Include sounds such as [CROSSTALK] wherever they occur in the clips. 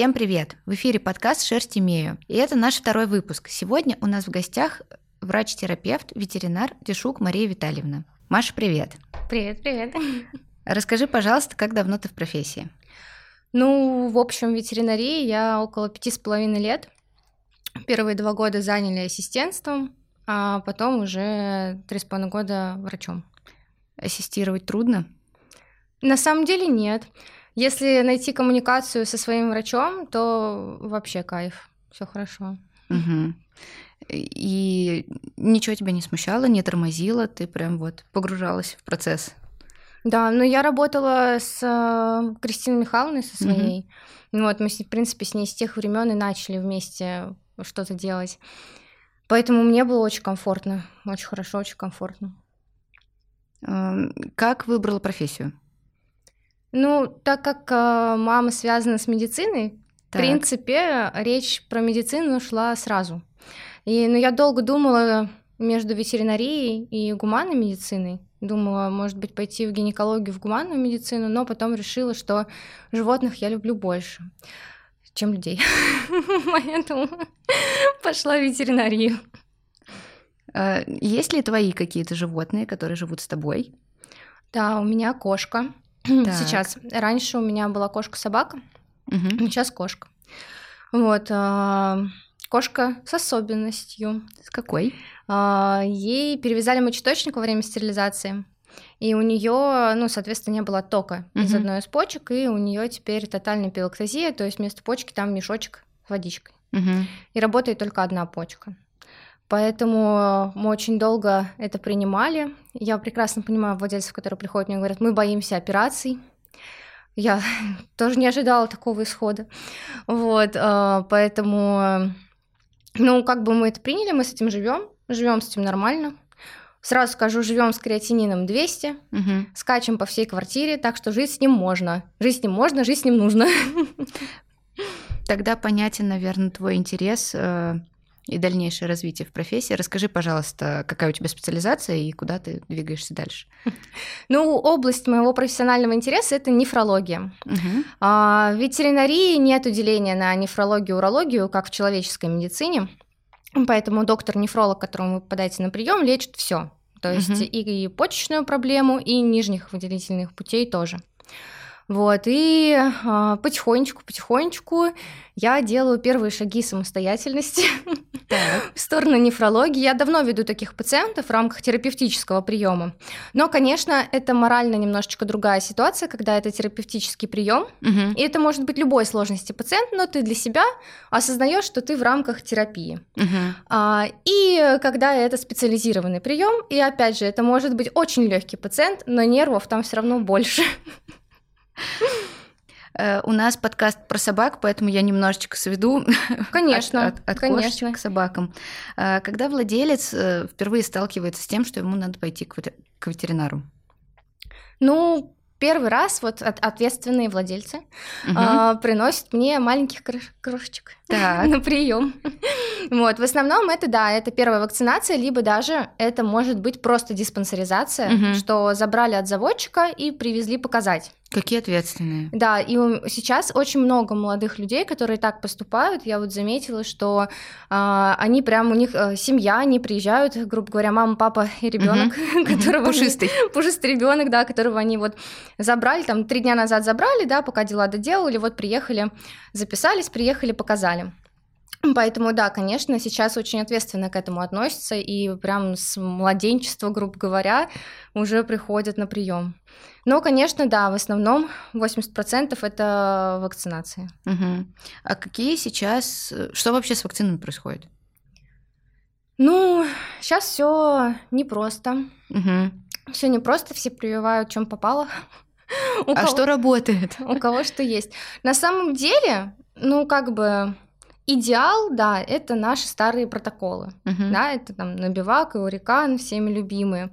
Всем привет! В эфире подкаст «Шерсть имею». И это наш второй выпуск. Сегодня у нас в гостях врач-терапевт, ветеринар Дешук Мария Витальевна. Маша, привет! Привет, привет! [LAUGHS] Расскажи, пожалуйста, как давно ты в профессии? Ну, в общем, ветеринарии я около пяти с половиной лет. Первые два года заняли ассистентством, а потом уже три с половиной года врачом. Ассистировать трудно? На самом деле нет. Если найти коммуникацию со своим врачом, то вообще кайф, все хорошо. Угу. И ничего тебя не смущало, не тормозило, ты прям вот погружалась в процесс. Да, но я работала с э, Кристиной Михайловной, со своей. Угу. Вот, мы, в принципе, с ней с тех времен и начали вместе что-то делать. Поэтому мне было очень комфортно, очень хорошо, очень комфортно. Как выбрала профессию? Ну, так как э, мама связана с медициной, так. в принципе, речь про медицину шла сразу. И, ну, я долго думала между ветеринарией и гуманной медициной. Думала, может быть, пойти в гинекологию, в гуманную медицину, но потом решила, что животных я люблю больше, чем людей. [LAUGHS] Поэтому [LAUGHS] пошла в ветеринарию. А, есть ли твои какие-то животные, которые живут с тобой? Да, у меня кошка. [CLEARS THROAT] Сейчас. Раньше у меня была кошка-собака, угу. сейчас кошка. Вот. А, кошка с особенностью. С какой? А, ей перевязали мочеточник во время стерилизации. И у нее, ну, соответственно, не было тока угу. из одной из почек, и у нее теперь тотальная пилоктазия, то есть вместо почки там мешочек с водичкой. Угу. И работает только одна почка. Поэтому мы очень долго это принимали. Я прекрасно понимаю владельцев, которые приходят мне говорят, мы боимся операций. Я [LAUGHS] тоже не ожидала такого исхода. Вот, а, поэтому, ну, как бы мы это приняли, мы с этим живем, живем с этим нормально. Сразу скажу, живем с креатинином 200, угу. скачем по всей квартире, так что жить с ним можно. Жить с ним можно, жить с ним нужно. [LAUGHS] Тогда понятен, наверное, твой интерес э, и дальнейшее развитие в профессии. Расскажи, пожалуйста, какая у тебя специализация и куда ты двигаешься дальше? [LAUGHS] Ну, область моего профессионального интереса это нефрология. Угу. А, в ветеринарии нет уделения на нефрологию, урологию, как в человеческой медицине. Поэтому доктор-нефролог, которому вы попадаете на прием, лечит все. То есть угу. и, и почечную проблему, и нижних выделительных путей тоже. Вот, и а, потихонечку, потихонечку я делаю первые шаги самостоятельности [LAUGHS] в сторону нефрологии. Я давно веду таких пациентов в рамках терапевтического приема. Но, конечно, это морально немножечко другая ситуация, когда это терапевтический прием. Угу. И это может быть любой сложности пациент, но ты для себя осознаешь, что ты в рамках терапии. Угу. А, и когда это специализированный прием, и опять же, это может быть очень легкий пациент, но нервов там все равно больше. [LAUGHS] Э, у нас подкаст про собак, поэтому я немножечко сведу [LAUGHS] конечно, от, от, от конечно. к собакам. Э, когда владелец э, впервые сталкивается с тем, что ему надо пойти к, ветеринару? Ну, первый раз вот от, ответственные владельцы угу. э, приносят мне маленьких крош, крошечек [LAUGHS] на прием. вот, в основном это да, это первая вакцинация, либо даже это может быть просто диспансеризация, угу. что забрали от заводчика и привезли показать. Какие ответственные. Да, и сейчас очень много молодых людей, которые так поступают. Я вот заметила, что э, они прям у них э, семья, они приезжают, грубо говоря, мама, папа и ребенок, угу. [LAUGHS] которого пушистый, они, пушистый ребенок, да, которого они вот забрали, там три дня назад забрали, да, пока дела доделали, вот приехали, записались, приехали, показали. Поэтому, да, конечно, сейчас очень ответственно к этому относятся, и прям с младенчества, грубо говоря, уже приходят на прием. Но, конечно, да, в основном 80% это вакцинация. Угу. А какие сейчас, что вообще с вакцинами происходит? Ну, сейчас все непросто. Угу. Все непросто, все прививают, чем попало. [LAUGHS] а кого... что работает? У кого что есть. На самом деле, ну, как бы Идеал, да, это наши старые протоколы, uh-huh. да, это там Набивак и Урикан, всеми любимые.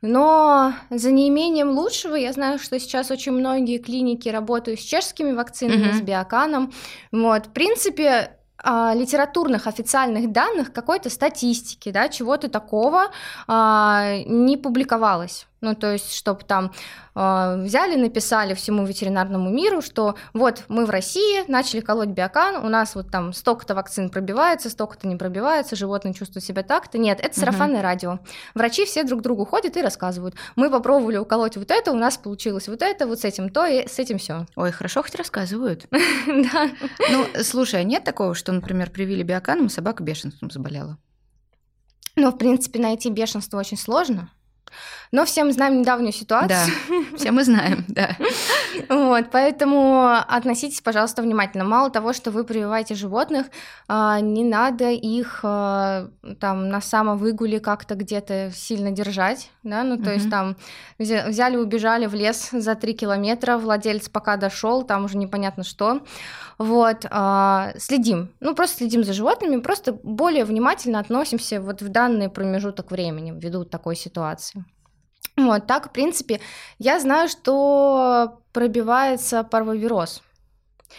Но за неимением лучшего, я знаю, что сейчас очень многие клиники работают с чешскими вакцинами, uh-huh. с биоканом. Вот, в принципе, а, литературных официальных данных, какой-то статистики, да, чего-то такого а, не публиковалось. Ну, то есть, чтобы там э, взяли, написали всему ветеринарному миру, что вот мы в России начали колоть биокан, у нас вот там столько-то вакцин пробивается, столько-то не пробивается, животные чувствуют себя так-то. Нет, это сарафанное угу. радио. Врачи все друг другу ходят и рассказывают. Мы попробовали уколоть вот это, у нас получилось вот это, вот с этим то и с этим все. Ой, хорошо хоть рассказывают. [LAUGHS] Да. Ну, слушай, а нет такого, что, например, привили биоканом, собака бешенством заболела? Ну, в принципе, найти бешенство очень сложно. Но все мы знаем недавнюю ситуацию. Да, все мы знаем, [LAUGHS] да. Вот, поэтому относитесь, пожалуйста, внимательно. Мало того, что вы прививаете животных, а, не надо их а, там на самовыгуле как-то где-то сильно держать, да, ну то есть там взяли, убежали в лес за три километра, владелец пока дошел, там уже непонятно что, вот, а, следим, ну просто следим за животными, просто более внимательно относимся вот в данный промежуток времени ввиду такой ситуации. Вот так, в принципе, я знаю, что пробивается парвовироз.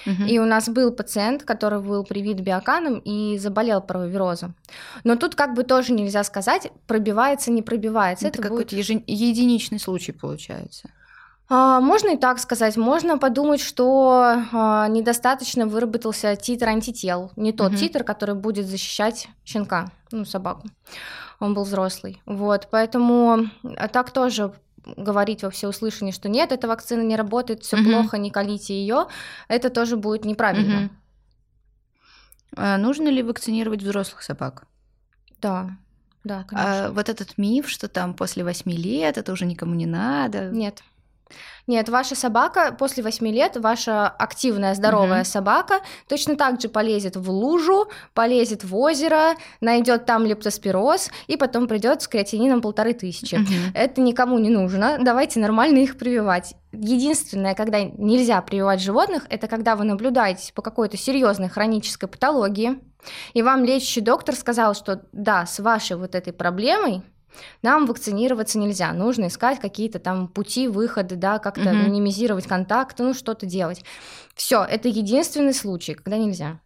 Угу. И у нас был пациент, который был привит биоканом и заболел парвовирозом. Но тут как бы тоже нельзя сказать, пробивается, не пробивается. Это, Это какой-то будет... единичный случай получается. А, можно и так сказать. Можно подумать, что а, недостаточно выработался титр антител. Не тот угу. титр, который будет защищать щенка, ну, собаку он был взрослый. Вот, поэтому а так тоже говорить во всеуслышание, что нет, эта вакцина не работает, все угу. плохо, не колите ее, это тоже будет неправильно. Угу. А нужно ли вакцинировать взрослых собак? Да, да, конечно. А вот этот миф, что там после 8 лет это уже никому не надо. Нет. Нет, ваша собака после 8 лет, ваша активная, здоровая угу. собака точно так же полезет в лужу, полезет в озеро, найдет там лептоспироз и потом придет с креатинином полторы тысячи. Угу. Это никому не нужно. Давайте нормально их прививать. Единственное, когда нельзя прививать животных, это когда вы наблюдаете по какой-то серьезной хронической патологии, и вам лечащий доктор сказал, что да, с вашей вот этой проблемой нам вакцинироваться нельзя, нужно искать какие-то там пути выхода, да, как-то угу. минимизировать контакты, ну что-то делать. Все, это единственный случай, когда нельзя.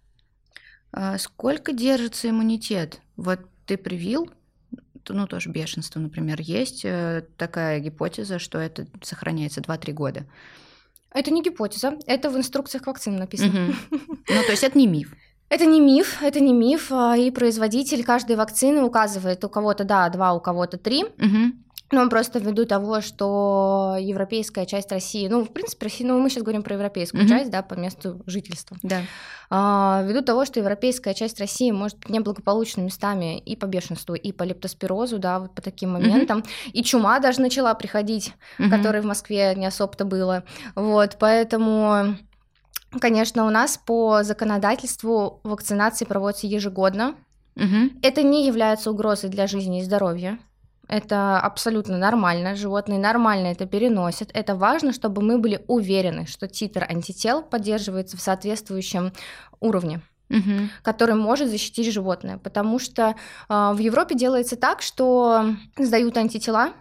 А сколько держится иммунитет? Вот ты привил, ну тоже бешенство, например, есть э, такая гипотеза, что это сохраняется 2-3 года. Это не гипотеза, это в инструкциях вакцин написано. Угу. Ну, то есть это не миф. Это не миф, это не миф, а, и производитель каждой вакцины указывает у кого-то да, два, у кого-то три. Угу. Ну, просто ввиду того, что европейская часть России, ну, в принципе, Россия, ну, мы сейчас говорим про европейскую mm-hmm. часть, да, по месту жительства. Да. А, ввиду того, что европейская часть России может быть неблагополучными местами и по бешенству, и по лептоспирозу, да, вот по таким моментам. Mm-hmm. И чума даже начала приходить, mm-hmm. которой в Москве не особо-то было. Вот, поэтому Конечно, у нас по законодательству вакцинации проводятся ежегодно. Угу. Это не является угрозой для жизни и здоровья. Это абсолютно нормально. Животные нормально это переносят. Это важно, чтобы мы были уверены, что титр антител поддерживается в соответствующем уровне. Угу. который может защитить животное. Потому что э, в Европе делается так, что сдают антитела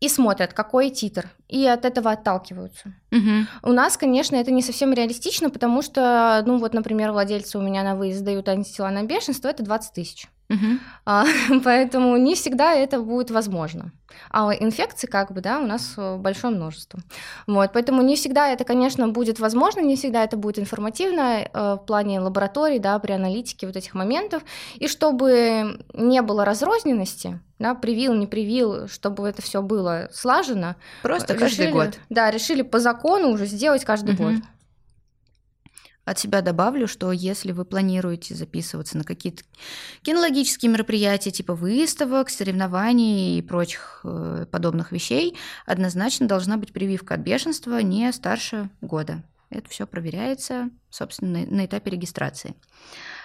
и смотрят, какой титр, и от этого отталкиваются. Угу. У нас, конечно, это не совсем реалистично, потому что, ну вот, например, владельцы у меня на выезд дают антитела на бешенство, это 20 тысяч. Угу. А, [LAUGHS] поэтому не всегда это будет возможно. А инфекций, как бы, да, у нас э, большое множество. Вот, поэтому не всегда это, конечно, будет возможно, не всегда это будет информативно э, в плане лабораторий, да, при аналитике вот этих моментов. И чтобы не было разрозненности, да, привил, не привил, чтобы это все было слажено. Просто решили, каждый год. Да, решили по закону уже сделать каждый угу. год. От себя добавлю, что если вы планируете записываться на какие-то кинологические мероприятия типа выставок, соревнований и прочих э, подобных вещей, однозначно должна быть прививка от бешенства не старше года. Это все проверяется, собственно, на этапе регистрации.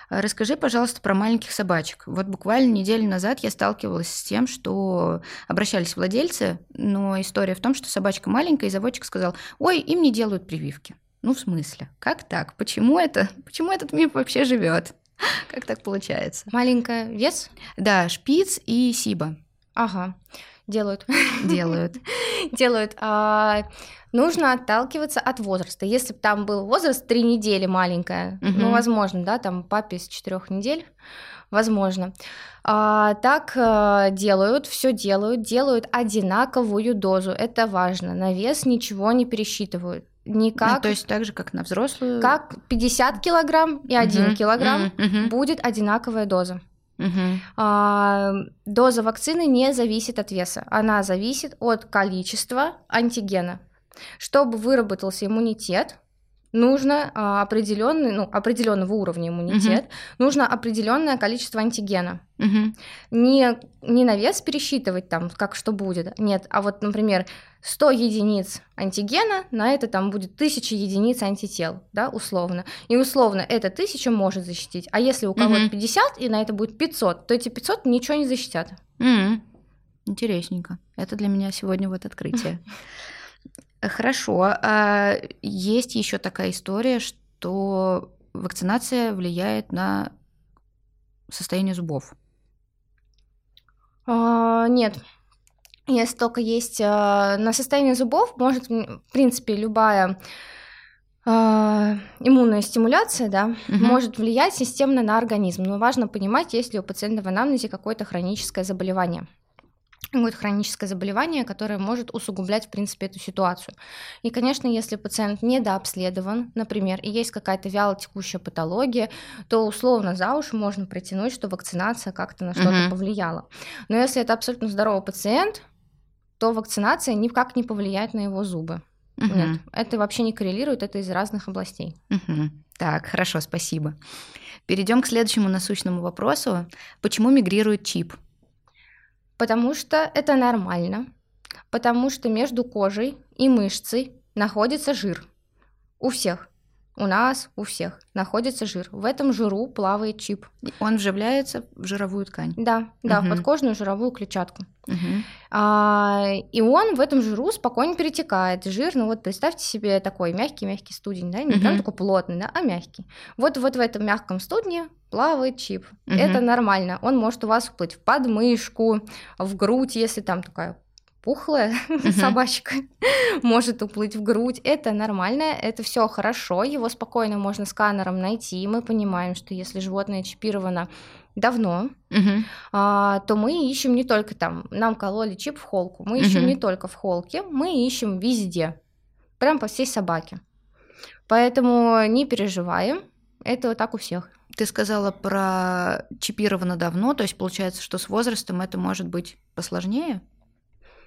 Расскажи, пожалуйста, про маленьких собачек. Вот буквально неделю назад я сталкивалась с тем, что обращались владельцы, но история в том, что собачка маленькая, и заводчик сказал, ой, им не делают прививки. Ну, в смысле? Как так? Почему это? Почему этот миф вообще живет? [LAUGHS] Как так получается? Маленькая вес? Да, шпиц и сиба. Ага. делают. Делают. [LAUGHS] Делают. А, нужно отталкиваться от возраста. Если бы там был возраст три недели маленькая, угу. ну, возможно, да, там папе с четырех недель, возможно. А, так а, делают, все делают, делают одинаковую дозу. Это важно. На вес ничего не пересчитывают. Никак. Ну, то есть так же, как на взрослую. Как 50 килограмм и 1 угу, килограмм угу. будет одинаковая доза. Угу. А, доза вакцины не зависит от веса, она зависит от количества антигена. Чтобы выработался иммунитет, нужно а, определенный, ну, определенного уровня иммунитет, угу. нужно определенное количество антигена. Угу. Не, не на вес пересчитывать там, как что будет, нет, а вот, например, 100 единиц антигена, на это там будет 1000 единиц антител, да, условно. И условно это 1000 может защитить, а если у кого-то угу. 50 и на это будет 500, то эти 500 ничего не защитят. Угу. Интересненько. Это для меня сегодня вот открытие. [LAUGHS] Хорошо. А есть еще такая история, что вакцинация влияет на состояние зубов. А, нет. Если только есть а, на состояние зубов, может, в принципе, любая а, иммунная стимуляция, да, угу. может влиять системно на организм. Но важно понимать, есть ли у пациента в анамнезе какое-то хроническое заболевание какое-то хроническое заболевание, которое может усугублять, в принципе, эту ситуацию. И, конечно, если пациент недообследован, например, и есть какая-то вялотекущая патология, то условно за уши можно притянуть, что вакцинация как-то на что-то угу. повлияла. Но если это абсолютно здоровый пациент, то вакцинация никак не повлияет на его зубы. Угу. Нет, это вообще не коррелирует, это из разных областей. Угу. Так, хорошо, спасибо. Перейдем к следующему насущному вопросу. Почему мигрирует чип? Потому что это нормально, потому что между кожей и мышцей находится жир. У всех. У нас, у всех находится жир. В этом жиру плавает чип. Он вживляется в жировую ткань. Да, да, угу. в подкожную жировую клетчатку. Угу. А, и он в этом жиру спокойно перетекает. Жир, ну вот представьте себе такой мягкий-мягкий студень, да, не угу. прям такой плотный, да, а мягкий. Вот, вот в этом мягком студне плавает чип. Угу. Это нормально. Он может у вас вплыть в подмышку, в грудь, если там такая пухлая [LAUGHS] uh-huh. собачка [LAUGHS] может уплыть в грудь. Это нормально, это все хорошо, его спокойно можно сканером найти. Мы понимаем, что если животное чипировано давно, uh-huh. а, то мы ищем не только там, нам кололи чип в холку, мы ищем uh-huh. не только в холке, мы ищем везде, прям по всей собаке. Поэтому не переживаем, это вот так у всех. Ты сказала про чипировано давно, то есть получается, что с возрастом это может быть посложнее?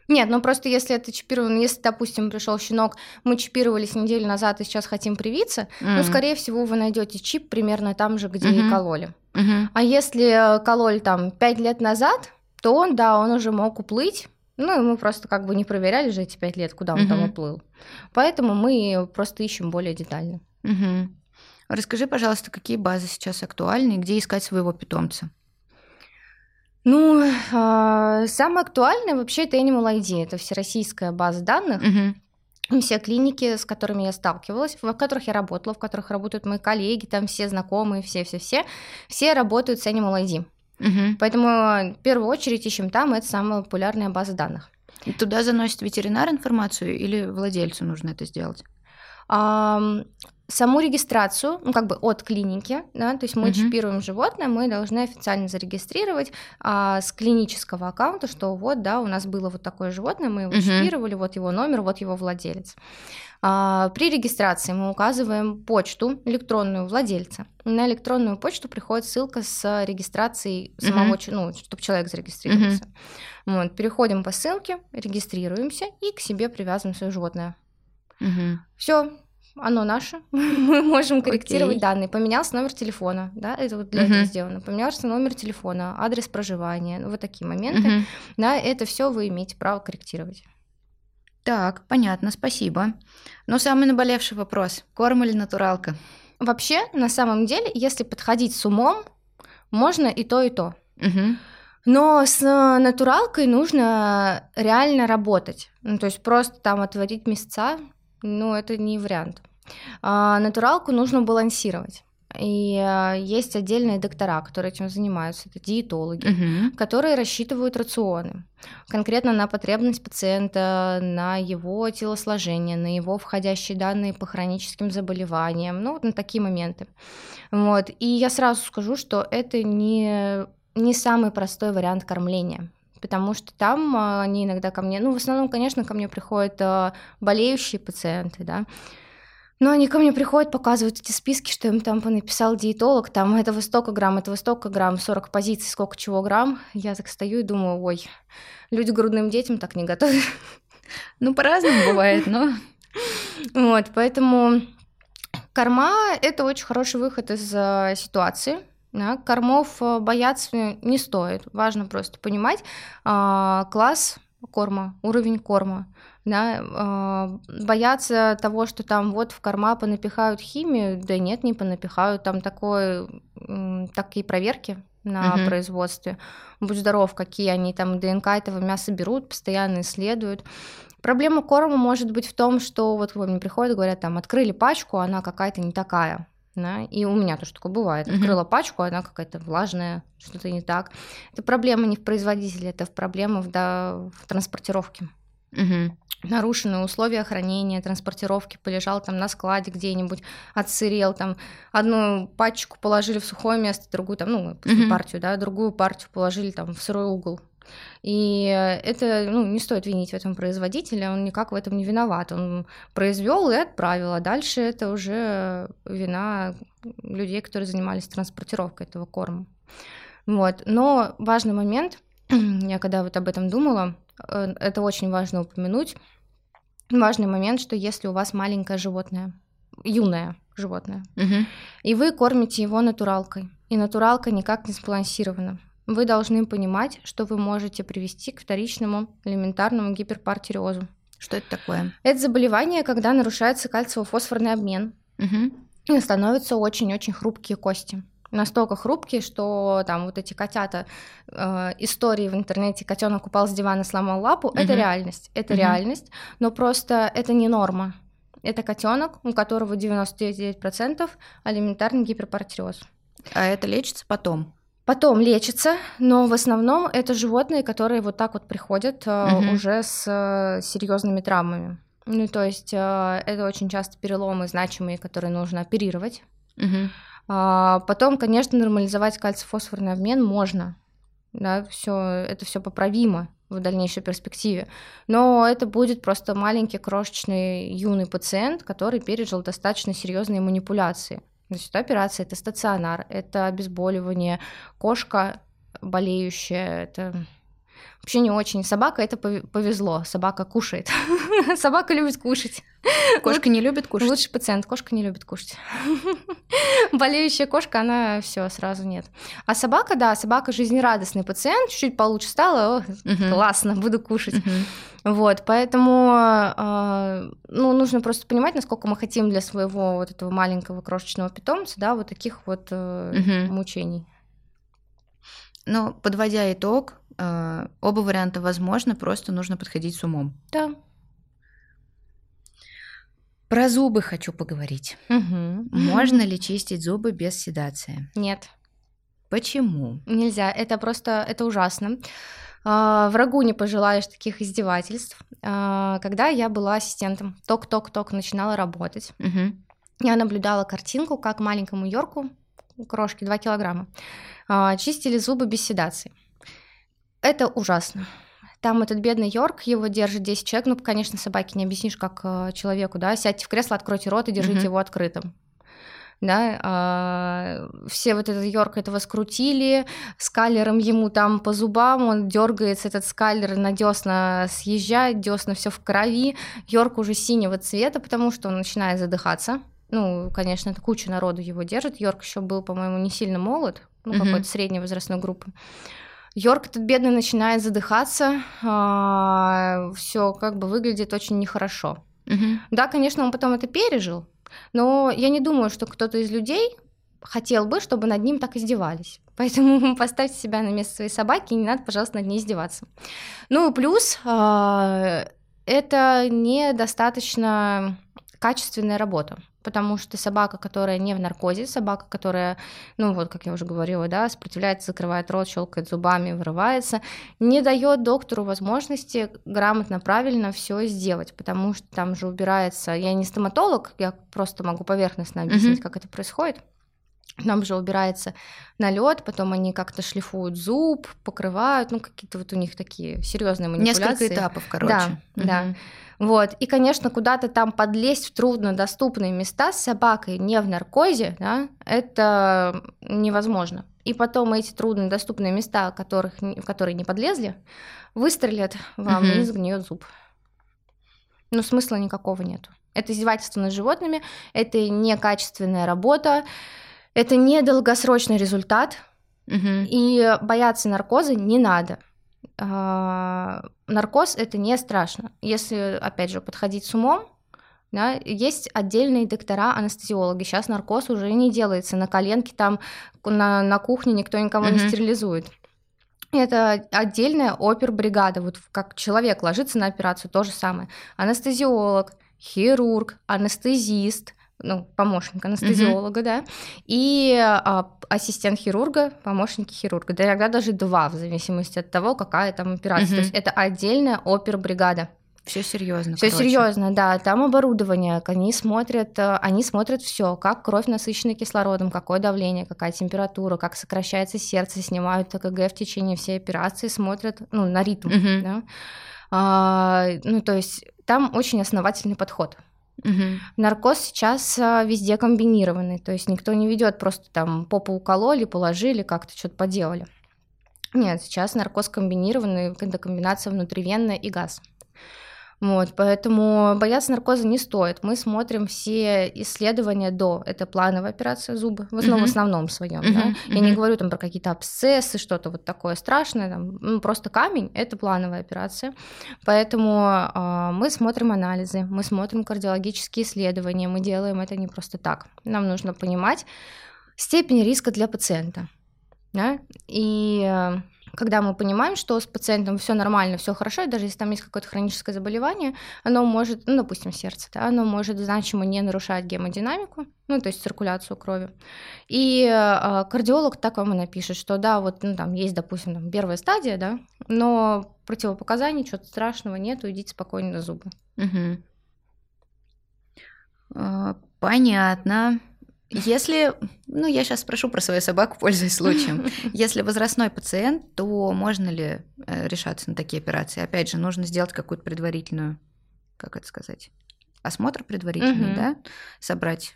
Нет, ну просто если это чипировано, если, допустим, пришел щенок, мы чипировались неделю назад и сейчас хотим привиться, mm-hmm. ну, скорее всего, вы найдете чип примерно там же, где mm-hmm. и кололи. Mm-hmm. А если э, кололи там 5 лет назад, то он, да, он уже мог уплыть. Ну, и мы просто как бы не проверяли же эти 5 лет, куда он mm-hmm. там уплыл. Поэтому мы просто ищем более детально. Mm-hmm. Расскажи, пожалуйста, какие базы сейчас актуальны и где искать своего питомца? Ну, э, самое актуальное вообще это Animal ID, это всероссийская база данных. Угу. Все клиники, с которыми я сталкивалась, в которых я работала, в которых работают мои коллеги, там все знакомые, все-все-все, все работают с Animal ID. Угу. Поэтому в первую очередь ищем там, это самая популярная база данных. И туда заносит ветеринар информацию или владельцу нужно это сделать? Саму регистрацию, ну, как бы от клиники, да, то есть мы uh-huh. чипируем животное, мы должны официально зарегистрировать а, с клинического аккаунта, что вот, да, у нас было вот такое животное, мы его uh-huh. чипировали, вот его номер, вот его владелец. А, при регистрации мы указываем почту электронную владельца. На электронную почту приходит ссылка с регистрацией самого, uh-huh. ну, чтобы человек зарегистрировался. Uh-huh. Вот, переходим по ссылке, регистрируемся и к себе привязываем свое животное. Угу. Все, оно наше, [LAUGHS] мы можем корректировать okay. данные. Поменялся номер телефона, да, это вот для uh-huh. этого сделано. Поменялся номер телефона, адрес проживания, ну, вот такие моменты. Uh-huh. Да, это все вы имеете право корректировать. Так, понятно, спасибо. Но самый наболевший вопрос: корм или натуралка? Вообще, на самом деле, если подходить с умом, можно и то, и то. Uh-huh. Но с натуралкой нужно реально работать. Ну, то есть просто там отводить месяца ну, это не вариант. А, натуралку нужно балансировать. И э, есть отдельные доктора, которые этим занимаются, это диетологи, угу. которые рассчитывают рационы конкретно на потребность пациента, на его телосложение, на его входящие данные по хроническим заболеваниям, ну вот на такие моменты. Вот. И я сразу скажу, что это не, не самый простой вариант кормления потому что там э, они иногда ко мне, ну, в основном, конечно, ко мне приходят э, болеющие пациенты, да, но они ко мне приходят, показывают эти списки, что им там написал диетолог, там этого столько грамм, этого столько грамм, 40 позиций, сколько чего грамм. Я так стою и думаю, ой, люди грудным детям так не готовят. Ну, по-разному бывает, но... [LAUGHS] Вот, поэтому корма – это очень хороший выход из э, ситуации, да, кормов э, бояться не стоит. Важно просто понимать э, класс корма, уровень корма да, э, боятся того, что там вот в корма понапихают химию, да нет, не понапихают, там такое, э, такие проверки на угу. производстве. Будь здоров, какие они там ДНК этого мяса берут, постоянно исследуют. Проблема корма может быть в том, что вот мне приходят, говорят, там, открыли пачку, она какая-то не такая. Да, и у меня тоже такое бывает. Открыла пачку, она какая-то влажная, что-то не так. Это проблема не в производителе, это проблема в, да, в транспортировке. Угу нарушены условия хранения, транспортировки, полежал там на складе где-нибудь, отсырел, там одну пачку положили в сухое место, другую там, ну, mm-hmm. партию, да, другую партию положили там в сырой угол. И это, ну, не стоит винить в этом производителя, он никак в этом не виноват. Он произвел и отправил, а дальше это уже вина людей, которые занимались транспортировкой этого корма. Вот. Но важный момент, [CLEARS THROAT] я когда вот об этом думала, э, это очень важно упомянуть, важный момент, что если у вас маленькое животное, юное животное, угу. и вы кормите его натуралкой, и натуралка никак не сбалансирована, вы должны понимать, что вы можете привести к вторичному элементарному гиперпартиреозу. Что это такое? Это заболевание, когда нарушается кальциево-фосфорный обмен, угу. и становятся очень-очень хрупкие кости настолько хрупкие, что там вот эти котята, э, истории в интернете, котенок упал с дивана, сломал лапу, угу. это реальность, это угу. реальность, но просто это не норма. Это котенок, у которого 99% алиментарный гиперпартиреоз. А это лечится потом? Потом лечится, но в основном это животные, которые вот так вот приходят угу. уже с э, серьезными травмами. Ну, то есть э, это очень часто переломы значимые, которые нужно оперировать. Угу. Потом, конечно, нормализовать кальций-фосфорный обмен можно. Да, все, это все поправимо в дальнейшей перспективе. Но это будет просто маленький, крошечный, юный пациент, который пережил достаточно серьезные манипуляции. Это операция, это стационар, это обезболивание, кошка болеющая, это вообще не очень. Собака это повезло, собака кушает. [LAUGHS] Собака любит кушать. Кошка не любит кушать? Лучший пациент, кошка не любит кушать. [LAUGHS] Болеющая кошка, она все сразу нет. А собака, да, собака жизнерадостный пациент, чуть-чуть получше стало, классно, буду кушать. Вот, поэтому э, ну, нужно просто понимать, насколько мы хотим для своего вот этого маленького крошечного питомца, да, вот таких вот э, мучений. Но подводя итог, э, оба варианта возможны, просто нужно подходить с умом. Да. Про зубы хочу поговорить. Угу. Можно ли чистить зубы без седации? Нет. Почему? Нельзя. Это просто это ужасно. Uh, врагу не пожелаешь таких издевательств. Uh, когда я была ассистентом, ток-ток-ток начинала работать, uh-huh. я наблюдала картинку, как маленькому Йорку, крошки 2 килограмма, а, чистили зубы без седации. Это ужасно. Там этот бедный Йорк, его держит 10 человек. Ну, конечно, собаке не объяснишь, как э, человеку, да. Сядьте в кресло, откройте рот и держите mm-hmm. его открытым. Да, а, все вот этот Йорк этого скрутили, скалером ему там по зубам, он дергается, этот скалер на десна съезжает, десна все в крови, Йорк уже синего цвета, потому что он начинает задыхаться. Ну, конечно, это куча народу его держит. Йорк еще был, по-моему, не сильно молод, ну, mm-hmm. какой-то средней возрастной группы. Йорк этот бедный начинает задыхаться, а, все как бы выглядит очень нехорошо. Угу. Да, конечно, он потом это пережил, но я не думаю, что кто-то из людей хотел бы, чтобы над ним так издевались. [LAUGHS] Поэтому поставьте себя на место своей собаки, и не надо, пожалуйста, над ней издеваться. Ну и плюс, а, это недостаточно качественная работа. Потому что собака, которая не в наркозе, собака, которая, ну вот, как я уже говорила, да, сопротивляется, закрывает рот, щелкает зубами, вырывается, не дает доктору возможности грамотно, правильно все сделать, потому что там же убирается, я не стоматолог, я просто могу поверхностно объяснить, mm-hmm. как это происходит. Там же убирается налет, потом они как-то шлифуют зуб, покрывают, ну какие-то вот у них такие серьезные манипуляции. Несколько этапов, короче. Да, угу. да. Вот. И, конечно, куда-то там подлезть в труднодоступные места с собакой не в наркозе, да, это невозможно. И потом эти труднодоступные места, которых, в которые не подлезли, выстрелят вам угу. и сгниет зуб. Но смысла никакого нету. Это издевательство над животными, это некачественная работа, это не долгосрочный результат, угу. и бояться наркоза не надо. А, наркоз это не страшно. Если, опять же, подходить с умом, да, есть отдельные доктора, анестезиологи. Сейчас наркоз уже не делается на коленке, там на, на кухне никто никого mm-hmm. не стерилизует. Это отдельная опербригада. Вот как человек ложится на операцию, то же самое. Анестезиолог, хирург, анестезист, ну, помощник анестезиолога, mm-hmm. да, и а, ассистент хирурга, помощники хирурга, да, иногда даже два, в зависимости от того, какая там операция. Mm-hmm. То есть это отдельная опербригада. Все серьезно. Все серьезно, да. Там оборудование, они смотрят, э, они смотрят все, как кровь насыщена кислородом, какое давление, какая температура, как сокращается сердце, снимают ТКГ в течение всей операции, смотрят, ну, на ритм, mm-hmm. да. А, ну, то есть там очень основательный подход. Угу. Наркоз сейчас а, везде комбинированный, то есть никто не ведет просто там попу укололи, положили, как-то что-то поделали. Нет, сейчас наркоз комбинированный, это комбинация внутривенная и газ. Вот, поэтому бояться наркоза не стоит. Мы смотрим все исследования до. Это плановая операция зубы, в основном, в основном своем. Uh-huh. Да? Я не говорю там про какие-то абсцессы, что-то вот такое страшное. Там, ну, просто камень – это плановая операция. Поэтому э, мы смотрим анализы, мы смотрим кардиологические исследования, мы делаем это не просто так. Нам нужно понимать степень риска для пациента. Да? И э, когда мы понимаем, что с пациентом все нормально, все хорошо, и даже если там есть какое-то хроническое заболевание, оно может, ну, допустим, сердце, да, оно может значимо не нарушать гемодинамику, ну, то есть циркуляцию крови. И э, кардиолог так вам и напишет, что да, вот ну, там есть, допустим, там, первая стадия, да, но противопоказаний, чего-то страшного нету, идите спокойно на зубы. Угу. Понятно. Если, ну, я сейчас спрошу про свою собаку, [LAUGHS] пользуясь случаем. [LAUGHS] Если возрастной пациент, то можно ли э, решаться на такие операции? Опять же, нужно сделать какую-то предварительную, как это сказать, осмотр предварительный, да, собрать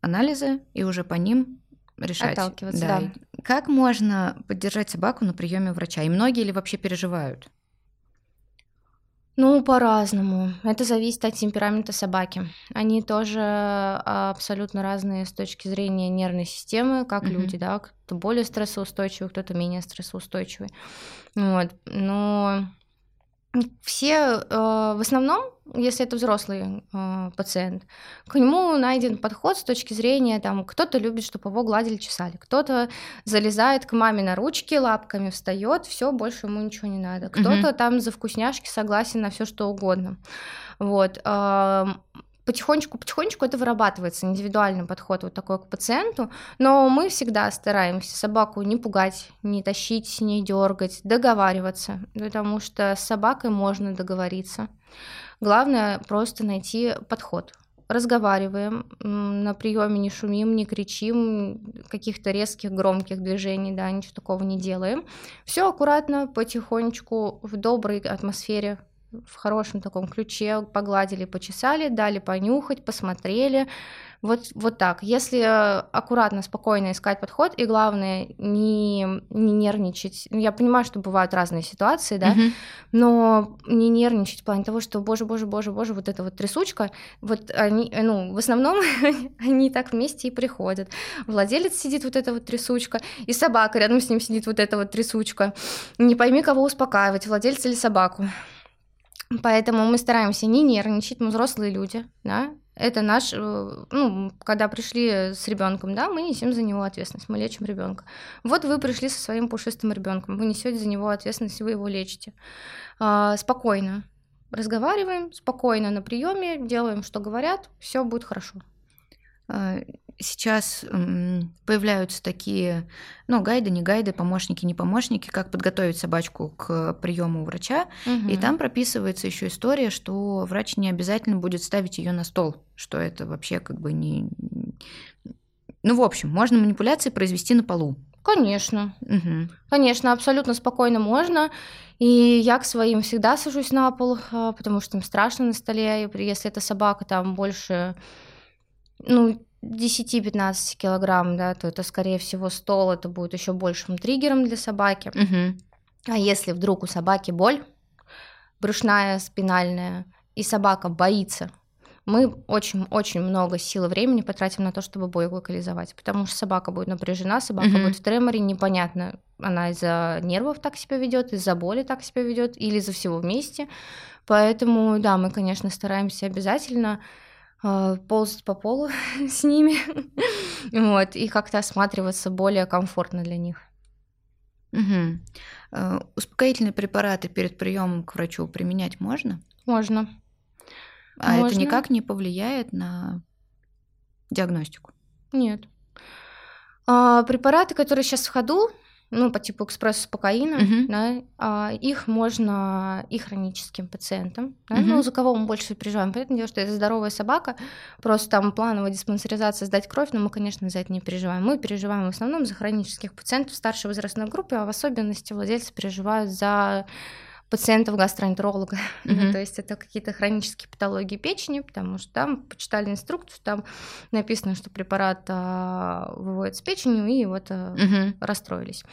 анализы и уже по ним решать. Отталкиваться, да. да. Как можно поддержать собаку на приеме врача? И многие ли вообще переживают? Ну, по-разному. Это зависит от темперамента собаки. Они тоже а, абсолютно разные с точки зрения нервной системы, как mm-hmm. люди, да. Кто более стрессоустойчивый, кто-то менее стрессоустойчивый. Вот. Но все э, в основном, если это взрослый э, пациент, к нему найден подход с точки зрения, там, кто-то любит, чтобы его гладили, чесали, кто-то залезает к маме на ручки, лапками встает, все, больше ему ничего не надо, кто-то угу. там за вкусняшки согласен на все что угодно. Вот потихонечку, потихонечку это вырабатывается, индивидуальный подход вот такой к пациенту, но мы всегда стараемся собаку не пугать, не тащить, не дергать, договариваться, потому что с собакой можно договориться. Главное просто найти подход. Разговариваем, на приеме не шумим, не кричим, каких-то резких, громких движений, да, ничего такого не делаем. Все аккуратно, потихонечку, в доброй атмосфере, в хорошем таком ключе, погладили, почесали, дали понюхать, посмотрели. Вот, вот так. Если аккуратно, спокойно искать подход, и главное, не, не нервничать. Я понимаю, что бывают разные ситуации, да, uh-huh. но не нервничать в плане того, что, боже, боже, боже, боже, вот эта вот трясучка, вот они, ну, в основном [LAUGHS] они так вместе и приходят. Владелец сидит вот эта вот трясучка, и собака рядом с ним сидит вот эта вот трясучка. Не пойми, кого успокаивать, владельца или собаку. Поэтому мы стараемся не нервничать, мы взрослые люди, да, это наш, э, ну, когда пришли с ребенком, да, мы несем за него ответственность, мы лечим ребенка. Вот вы пришли со своим пушистым ребенком, вы несете за него ответственность, вы его лечите. А, спокойно разговариваем, спокойно на приеме, делаем, что говорят, все будет хорошо. Сейчас появляются такие, ну, гайды, не гайды, помощники, не помощники, как подготовить собачку к приему у врача. Угу. И там прописывается еще история, что врач не обязательно будет ставить ее на стол, что это вообще как бы не... Ну, в общем, можно манипуляции произвести на полу. Конечно. Угу. Конечно, абсолютно спокойно можно. И я к своим всегда сажусь на пол, а, потому что им страшно на столе. И если эта собака там больше, ну, 10-15 килограмм, да, то это, скорее всего, стол, это будет еще большим триггером для собаки. Угу. А если вдруг у собаки боль, брюшная, спинальная, и собака боится, мы очень-очень много сил и времени потратим на то, чтобы бой локализовать, потому что собака будет напряжена, собака угу. будет в треморе, непонятно, она из-за нервов так себя ведет, из-за боли так себя ведет, или из-за всего вместе. Поэтому, да, мы, конечно, стараемся обязательно ползать по полу [LAUGHS] с ними, вот, и как-то осматриваться более комфортно для них. Угу. Успокоительные препараты перед приемом к врачу применять можно? Можно. А Можно? это никак не повлияет на диагностику? Нет. А, препараты, которые сейчас в ходу, ну, по типу экспресс-спокоина, uh-huh. да, а, их можно и хроническим пациентам, да, uh-huh. ну, за кого мы больше переживаем. Понятное дело, что это здоровая собака, просто там плановая диспансеризация, сдать кровь, но мы, конечно, за это не переживаем. Мы переживаем в основном за хронических пациентов старшей возрастной группы, а в особенности владельцы переживают за пациентов гастроэнтеролога. [LAUGHS] Mm-hmm. то есть это какие-то хронические патологии печени, потому что там почитали инструкцию, там написано, что препарат а, выводит с печенью, и вот а, mm-hmm. расстроились.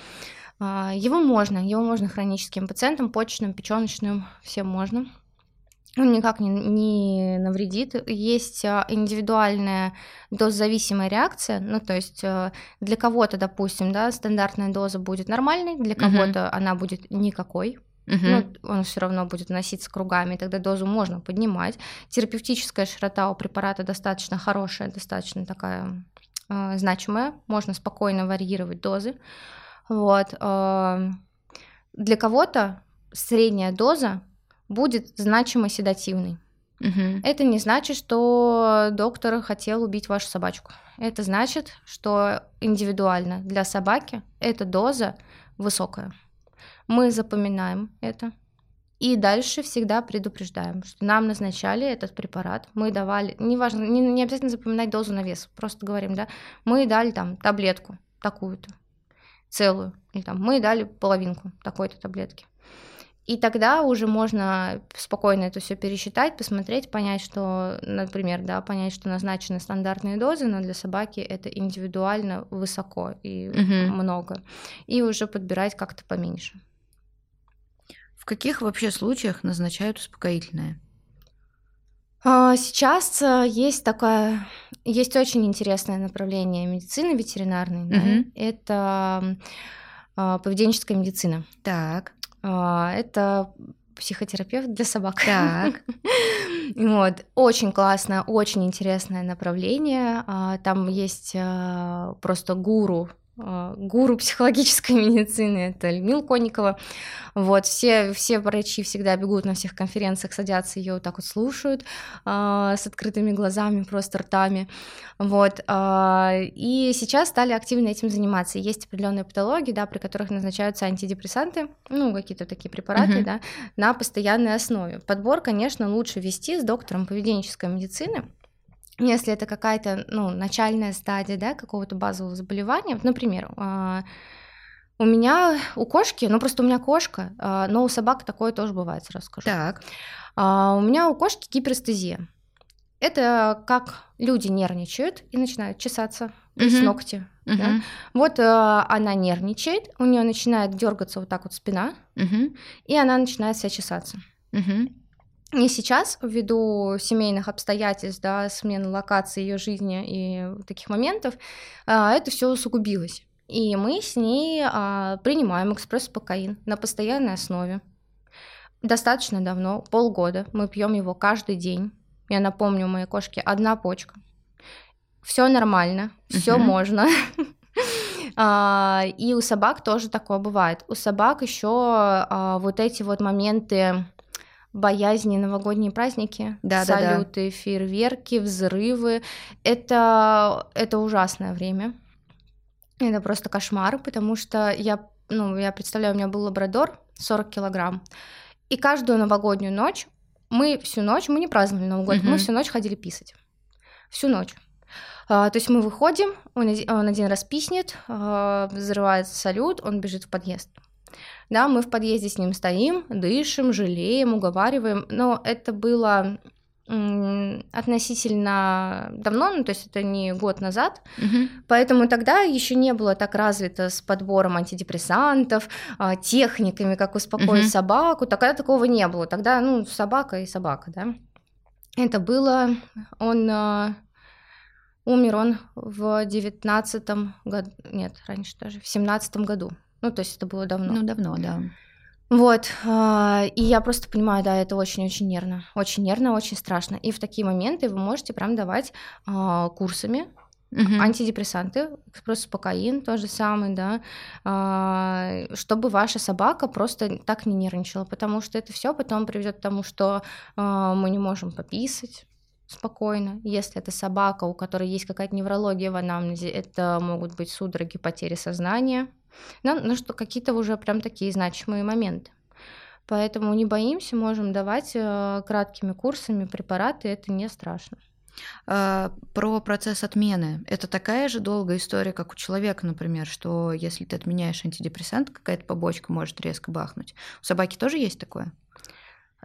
А, его можно, его можно хроническим пациентам, почечным, печеночным, всем можно. Он никак не, не навредит. Есть а, индивидуальная дозозависимая реакция, ну то есть а, для кого-то, допустим, да, стандартная доза будет нормальной, для кого-то mm-hmm. она будет никакой, угу. ну, он все равно будет носиться кругами, тогда дозу можно поднимать. Терапевтическая широта у препарата достаточно хорошая, достаточно такая э, значимая, можно спокойно варьировать дозы. Вот. Э, для кого-то средняя доза будет значимо седативной. Угу. Это не значит, что доктор хотел убить вашу собачку. Это значит, что индивидуально для собаки эта доза высокая. Мы запоминаем это. И дальше всегда предупреждаем, что нам назначали этот препарат, мы давали, неважно, не, не обязательно запоминать дозу на вес, просто говорим, да, мы дали там таблетку такую-то, целую, или там мы дали половинку такой-то таблетки. И тогда уже можно спокойно это все пересчитать, посмотреть, понять, что, например, да, понять, что назначены стандартные дозы, но для собаки это индивидуально высоко и угу. много, и уже подбирать как-то поменьше. В каких вообще случаях назначают успокоительное? А, сейчас э, есть такое, есть очень интересное направление медицины ветеринарной. Угу. Да? Это а, поведенческая медицина. Так. А, это психотерапевт для собак. Так. [LAUGHS] Вот, очень классное, очень интересное направление. Там есть а, просто гуру гуру психологической [LAUGHS] медицины, это Людмила Конникова. Вот, все, все врачи всегда бегут на всех конференциях, садятся, ее вот так вот слушают э, с открытыми глазами, просто ртами. Вот, э, и сейчас стали активно этим заниматься. Есть определенные патологии, да, при которых назначаются антидепрессанты, ну, какие-то такие препараты, uh-huh. да, на постоянной основе. Подбор, конечно, лучше вести с доктором поведенческой медицины, если это какая-то ну, начальная стадия да, какого-то базового заболевания, например, а, у меня у кошки, ну просто у меня кошка, а, но у собак такое тоже бывает, сразу скажу. Так. А, у меня у кошки гиперстезия. Это как люди нервничают и начинают чесаться uh-huh. с ногти. Uh-huh. Да? Вот э, она нервничает, у нее начинает дергаться вот так вот спина, uh-huh. и она начинает себя чесаться. Uh-huh. И сейчас, ввиду семейных обстоятельств, да, смены локации ее жизни и таких моментов, а, это все усугубилось. И мы с ней а, принимаем экспресс-спокоин на постоянной основе. Достаточно давно, полгода. Мы пьем его каждый день. Я напомню, у моей кошки одна почка. Все нормально, все uh-huh. можно. [LAUGHS] А, и у собак тоже такое бывает. У собак еще вот эти вот моменты боязни новогодние праздники, да, салюты, да, да. фейерверки, взрывы. Это, это ужасное время. Это просто кошмар, потому что я, ну, я представляю, у меня был лабрадор 40 килограмм, и каждую новогоднюю ночь мы всю ночь, мы не праздновали Новый год, mm-hmm. мы всю ночь ходили писать. Всю ночь. А, то есть мы выходим, он, он один раз писнет, а, взрывается салют, он бежит в подъезд. Да, мы в подъезде с ним стоим, дышим, жалеем, уговариваем, но это было относительно давно, ну то есть это не год назад, угу. поэтому тогда еще не было так развито с подбором антидепрессантов, а, техниками, как успокоить угу. собаку, тогда такого не было, тогда ну собака и собака, да. Это было, он а, умер он в девятнадцатом году, нет, раньше даже, в семнадцатом году, ну то есть это было давно. Ну давно, да. Вот, а, и я просто понимаю, да, это очень-очень нервно, очень нервно, очень страшно. И в такие моменты вы можете прям давать а, курсами Угу. Антидепрессанты, экспресс-спокоин, то же самое, да, а, чтобы ваша собака просто так не нервничала, потому что это все потом приведет к тому, что мы не можем пописать, спокойно. Если это собака, у которой есть какая-то неврология в анамнезе, это могут быть судороги, потери сознания. Ну, ну что какие-то уже прям такие значимые моменты. Поэтому не боимся, можем давать э, краткими курсами препараты, это не страшно. А, про процесс отмены. Это такая же долгая история, как у человека, например, что если ты отменяешь антидепрессант, какая-то побочка может резко бахнуть. У собаки тоже есть такое?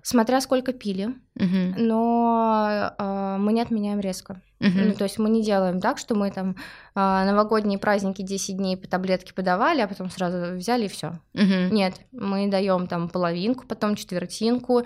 Смотря сколько пили, угу. но э, мы не отменяем резко. Угу. Ну, то есть мы не делаем так, что мы там э, новогодние праздники 10 дней по таблетке подавали, а потом сразу взяли и все. Угу. Нет, мы даем там половинку, потом четвертинку.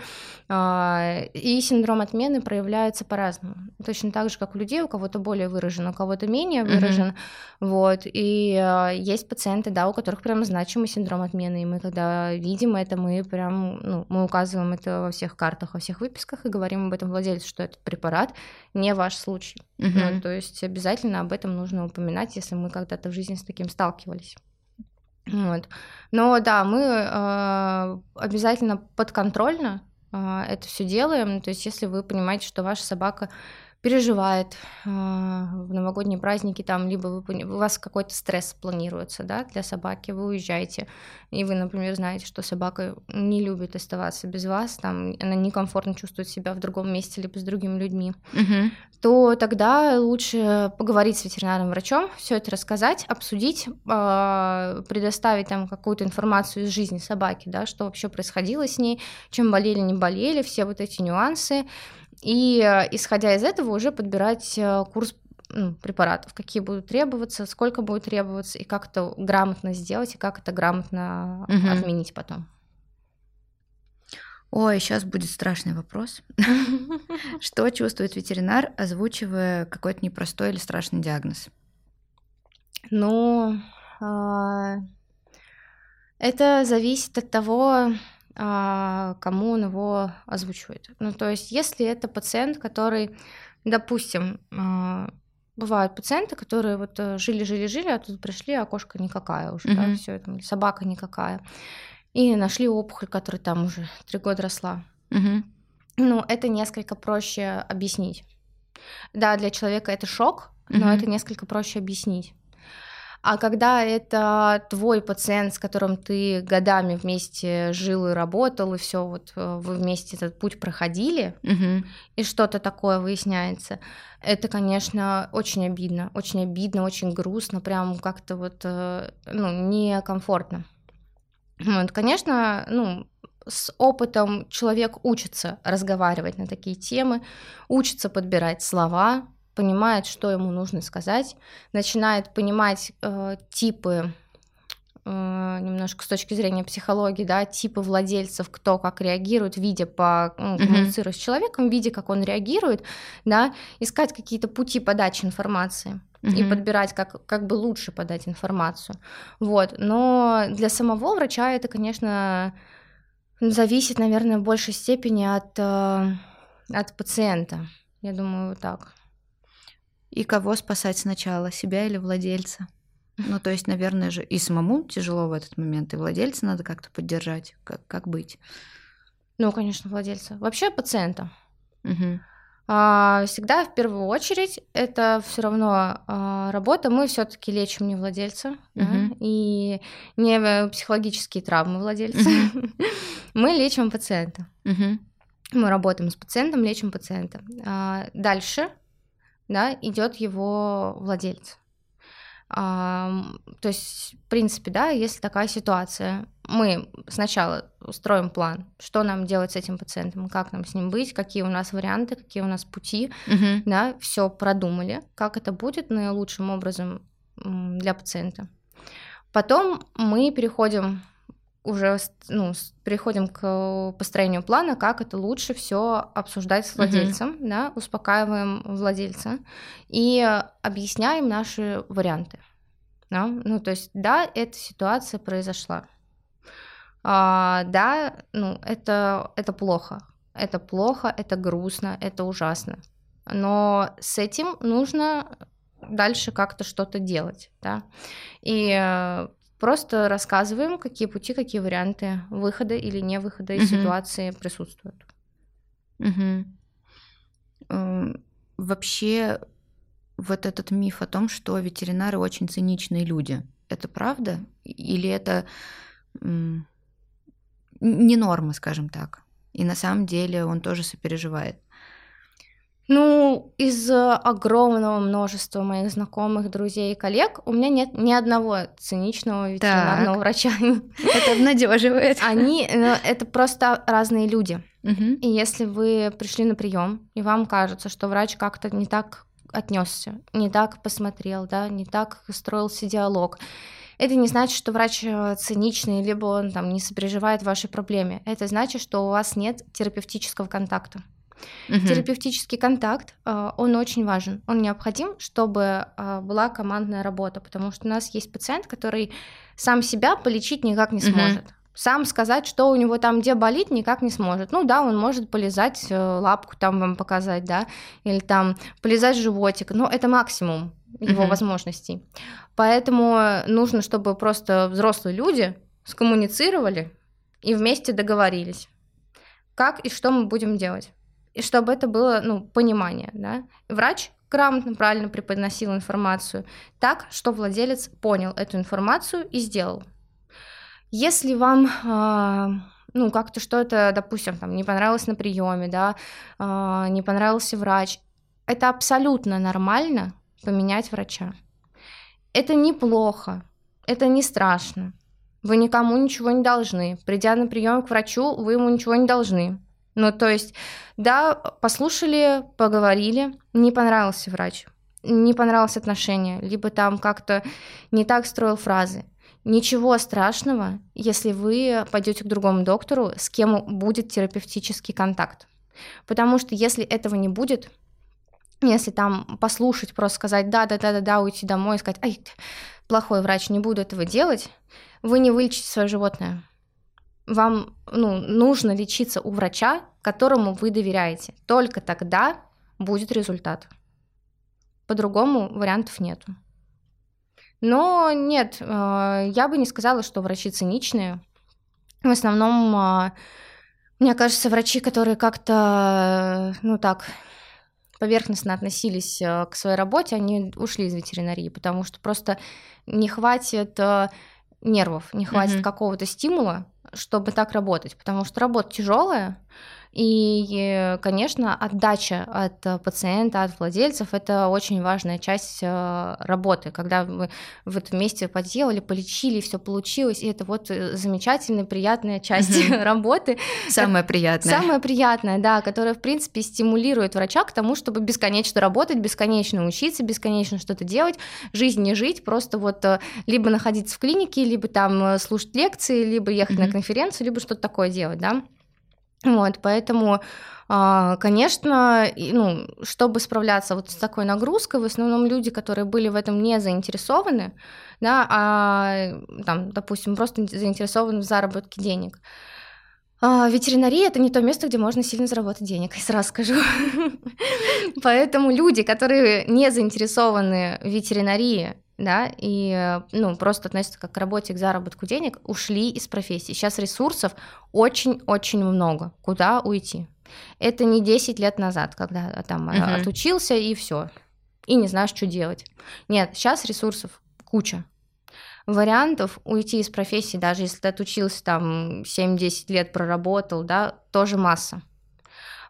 Э, и синдром отмены проявляется по-разному. Точно так же, как у людей, у кого-то более выражен, у кого-то менее выражен. Угу. Вот. И э, есть пациенты, да, у которых прям значимый синдром отмены. И мы когда видим это, мы прям, ну, мы указываем это во всех картах, во всех выписках и говорим об этом владельцу, что этот препарат не ваш случай. Угу. Ну, то есть обязательно об этом нужно упоминать, если мы когда-то в жизни с таким сталкивались. Вот. Но да, мы э, обязательно подконтрольно э, это все делаем. То есть, если вы понимаете, что ваша собака переживает э, в новогодние праздники, там, либо вы, у вас какой-то стресс планируется, да, для собаки, вы уезжаете, и вы, например, знаете, что собака не любит оставаться без вас, там, она некомфортно чувствует себя в другом месте, либо с другими людьми, угу. то тогда лучше поговорить с ветеринарным врачом, все это рассказать, обсудить, э, предоставить там какую-то информацию из жизни собаки, да, что вообще происходило с ней, чем болели, не болели, все вот эти нюансы, и э, исходя из этого уже подбирать э, курс ну, препаратов, какие будут требоваться, сколько будет требоваться, и как это грамотно сделать, и как это грамотно угу. отменить потом. Ой, сейчас будет страшный вопрос. [LAUGHS] Что чувствует ветеринар, озвучивая какой-то непростой или страшный диагноз? Ну, а, это зависит от того, кому он его озвучивает. Ну, то есть, если это пациент, который, допустим, а, бывают пациенты, которые вот э, жили-жили-жили, а тут пришли, а кошка никакая уже, mm-hmm. да, все это, собака никакая. И нашли опухоль, которая там уже три года росла. Mm-hmm. Ну, это несколько проще объяснить. Да, для человека это шок, но mm-hmm. это несколько проще объяснить. А когда это твой пациент, с которым ты годами вместе жил и работал, и все вот э, вы вместе этот путь проходили, угу. и что-то такое выясняется, это, конечно, очень обидно, очень обидно, очень грустно, прям как-то вот, э, ну, некомфортно. Вот, конечно, ну, с опытом человек учится разговаривать на такие темы, учится подбирать слова, понимает, что ему нужно сказать, начинает понимать э, типы э, немножко с точки зрения психологии, да, типы владельцев, кто как реагирует, видя по ну, mm-hmm. с человеком, видя, как он реагирует, да, искать какие-то пути подачи информации mm-hmm. и подбирать, как, как бы лучше подать информацию. Вот. Но для самого врача это, конечно, зависит, наверное, в большей степени от, э, от пациента. Я думаю, так. И кого спасать сначала, себя или владельца? Ну, то есть, наверное же, и самому тяжело в этот момент, и владельца надо как-то поддержать. Как, как быть? Ну, конечно, владельца. Вообще пациента. Угу. А, всегда в первую очередь это все равно а, работа. Мы все-таки лечим не владельца угу. да, и не психологические травмы владельца. Угу. [LAUGHS] Мы лечим пациента. Угу. Мы работаем с пациентом, лечим пациента. А, дальше да, идет его владелец. А, то есть, в принципе, да, если такая ситуация, мы сначала устроим план, что нам делать с этим пациентом, как нам с ним быть, какие у нас варианты, какие у нас пути, угу. да, все продумали, как это будет наилучшим образом для пациента. Потом мы переходим уже ну, переходим к построению плана, как это лучше все обсуждать с владельцем, uh-huh. да, успокаиваем владельца и объясняем наши варианты. Да? Ну, то есть, да, эта ситуация произошла. А, да, ну, это, это плохо. Это плохо, это грустно, это ужасно. Но с этим нужно дальше как-то что-то делать, да. И Просто рассказываем, какие пути, какие варианты выхода или не выхода из угу. ситуации присутствуют. Угу. Вообще, вот этот миф о том, что ветеринары очень циничные люди, это правда? Или это не норма, скажем так? И на самом деле он тоже сопереживает. Ну, из огромного множества моих знакомых, друзей и коллег у меня нет ни одного циничного ветеринарного так. врача. [LAUGHS] Это обнадеживает. Они, ну, это просто разные люди. Угу. И если вы пришли на прием, и вам кажется, что врач как-то не так отнесся, не так посмотрел, да, не так строился диалог, это не значит, что врач э, циничный, либо он там не сопереживает вашей проблеме. Это значит, что у вас нет терапевтического контакта. Угу. Терапевтический контакт, а, он очень важен. Он необходим, чтобы а, была командная работа, потому что у нас есть пациент, который сам себя полечить никак не сможет. Угу. Сам сказать, что у него там где болит, никак не сможет. Ну да, он может полезать э, лапку там вам показать, да, или там полезать животик, но это максимум его uh возможностей. Поэтому нужно, чтобы просто взрослые люди скоммуницировали и вместе договорились, как и что мы будем делать и чтобы это было, ну, понимание, да. Врач грамотно, правильно преподносил информацию так, что владелец понял эту информацию и сделал. Если вам, э, ну, как-то что-то, допустим, там, не понравилось на приеме, да, э, не понравился врач, это абсолютно нормально поменять врача. Это неплохо, это не страшно. Вы никому ничего не должны. Придя на прием к врачу, вы ему ничего не должны. Ну, то есть, да, послушали, поговорили, не понравился врач, не понравилось отношение, либо там как-то не так строил фразы. Ничего страшного, если вы пойдете к другому доктору, с кем будет терапевтический контакт. Потому что если этого не будет, если там послушать, просто сказать да, да, да, да, да, уйти домой и сказать, ай, плохой врач, не буду этого делать, вы не вылечите свое животное вам ну, нужно лечиться у врача, которому вы доверяете. Только тогда будет результат. По-другому вариантов нет. Но нет, э, я бы не сказала, что врачи циничные. В основном, э, мне кажется, врачи, которые как-то, ну так, поверхностно относились э, к своей работе, они ушли из ветеринарии, потому что просто не хватит нервов, не хватит mm-hmm. какого-то стимула, чтобы так работать, потому что работа тяжелая, и, конечно, отдача от э, пациента, от владельцев – это очень важная часть э, работы, когда вы вот вместе поделали, полечили, все получилось, и это вот э, замечательная, приятная часть mm-hmm. [LAUGHS] работы. Самая приятная. Самая приятная, да, которая, в принципе, стимулирует врача к тому, чтобы бесконечно работать, бесконечно учиться, бесконечно что-то делать, жизнь не жить, просто вот либо находиться в клинике, либо там слушать лекции, либо ехать mm-hmm. на конференцию, либо что-то такое делать, да. Вот, поэтому, а, конечно, ну, чтобы справляться вот с такой нагрузкой, в основном люди, которые были в этом не заинтересованы, да, а там, допустим, просто заинтересованы в заработке денег, А, ветеринария это не то место, где можно сильно заработать денег, я сразу скажу. [LAUGHS] Поэтому люди, которые не заинтересованы в ветеринарии, да, и ну, просто относятся как к работе, к заработку денег, ушли из профессии. Сейчас ресурсов очень-очень много. Куда уйти? Это не 10 лет назад, когда там uh-huh. отучился и все, и не знаешь, что делать. Нет, сейчас ресурсов куча вариантов уйти из профессии, даже если ты отучился там 7-10 лет проработал, да, тоже масса.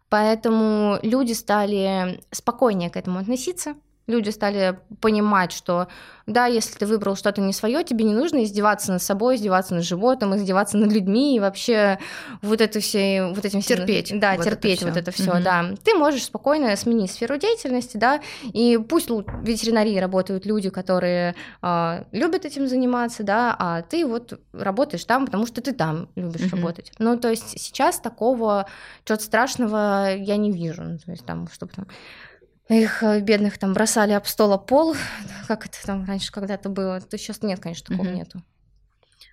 Поэтому люди стали спокойнее к этому относиться, люди стали понимать, что да, если ты выбрал что-то не свое, тебе не нужно издеваться над собой, издеваться над животным, издеваться над людьми и вообще вот это все, вот этим терпеть, да, вот терпеть это вот это все, угу. да. Ты можешь спокойно сменить сферу деятельности, да, и пусть в ветеринарии работают люди, которые э, любят этим заниматься, да, а ты вот работаешь там, потому что ты там любишь угу. работать. Ну, то есть сейчас такого чего-то страшного я не вижу, ну, то есть там, чтобы там их э, бедных там бросали об стол об пол, как это там раньше когда-то было, то сейчас нет, конечно, такого угу. нету.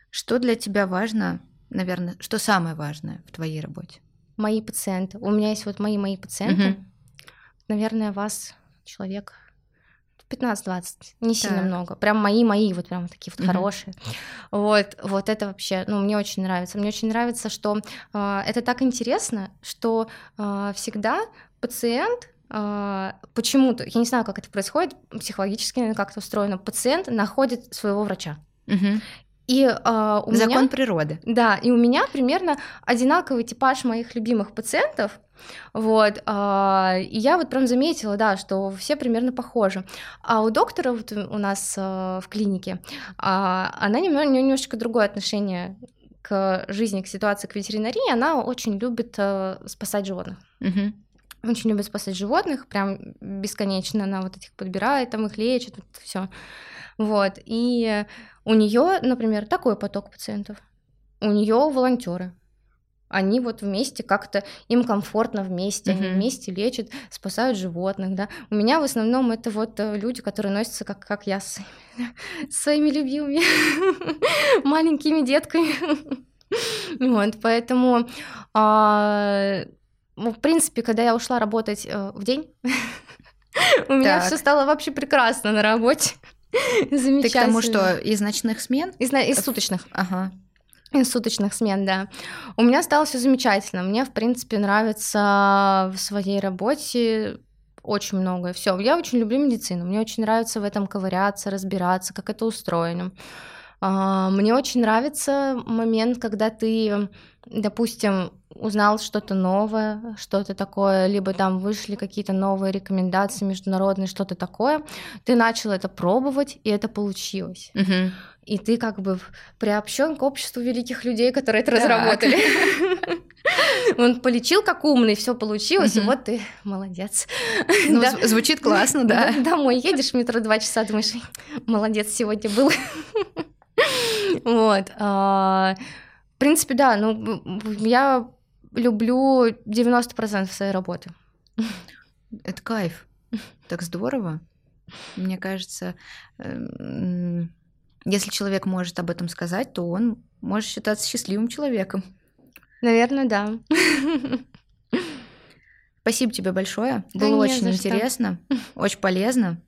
Что для тебя важно, наверное, что самое важное в твоей работе? Мои пациенты. У меня есть вот мои мои пациенты. Угу. Наверное, вас человек 15-20, не сильно так. много. Прям мои-мои, вот прям такие вот угу. хорошие. Вот, вот это вообще, ну, мне очень нравится. Мне очень нравится, что э, это так интересно, что э, всегда пациент почему-то, я не знаю, как это происходит, психологически как-то устроено, пациент находит своего врача. Угу. И э, у Закон меня, природы. Да, и у меня примерно одинаковый типаж моих любимых пациентов. Вот, э, и я вот прям заметила, да, что все примерно похожи. А у доктора вот у нас э, в клинике, э, она немного, немножечко другое отношение к жизни, к ситуации, к ветеринарии. Она очень любит э, спасать животных. Угу очень любит спасать животных, прям бесконечно она вот этих подбирает, там их лечит, вот все. Вот. И у нее, например, такой поток пациентов. У нее волонтеры. Они вот вместе как-то, им комфортно вместе, uh-huh. они вместе лечат, спасают животных, да. У меня в основном это вот э, люди, которые носятся как, как я с своими, [LAUGHS] своими любимыми [LAUGHS] маленькими детками. [LAUGHS] Вот, поэтому а, ну, в принципе, когда я ушла работать э, в день, [LAUGHS] у меня все стало вообще прекрасно на работе. Замечательно. [LAUGHS] Ты к тому, что из ночных смен? Из, из суточных. Ага. Из суточных смен, да. У меня стало все замечательно. Мне, в принципе, нравится в своей работе очень многое. Все, я очень люблю медицину. Мне очень нравится в этом ковыряться, разбираться, как это устроено. А, мне очень нравится момент, когда ты, допустим, узнал что-то новое, что-то такое, либо там вышли какие-то новые рекомендации международные, что-то такое, ты начал это пробовать, и это получилось. Угу. И ты как бы приобщен к обществу великих людей, которые это так. разработали. [LAUGHS] Он полечил как умный, все получилось, и вот ты молодец. Ну, звучит классно, да. Домой едешь в метро два часа, думаешь, молодец, сегодня был. [LAUGHS] Вот. А, в принципе, да, ну, я люблю 90% своей работы. [LAUGHS] Это кайф. Так здорово. Мне кажется, эм, если человек может об этом сказать, то он может считаться счастливым человеком. Наверное, да. [LAUGHS] Спасибо тебе большое. Было да очень интересно, [LAUGHS] очень полезно.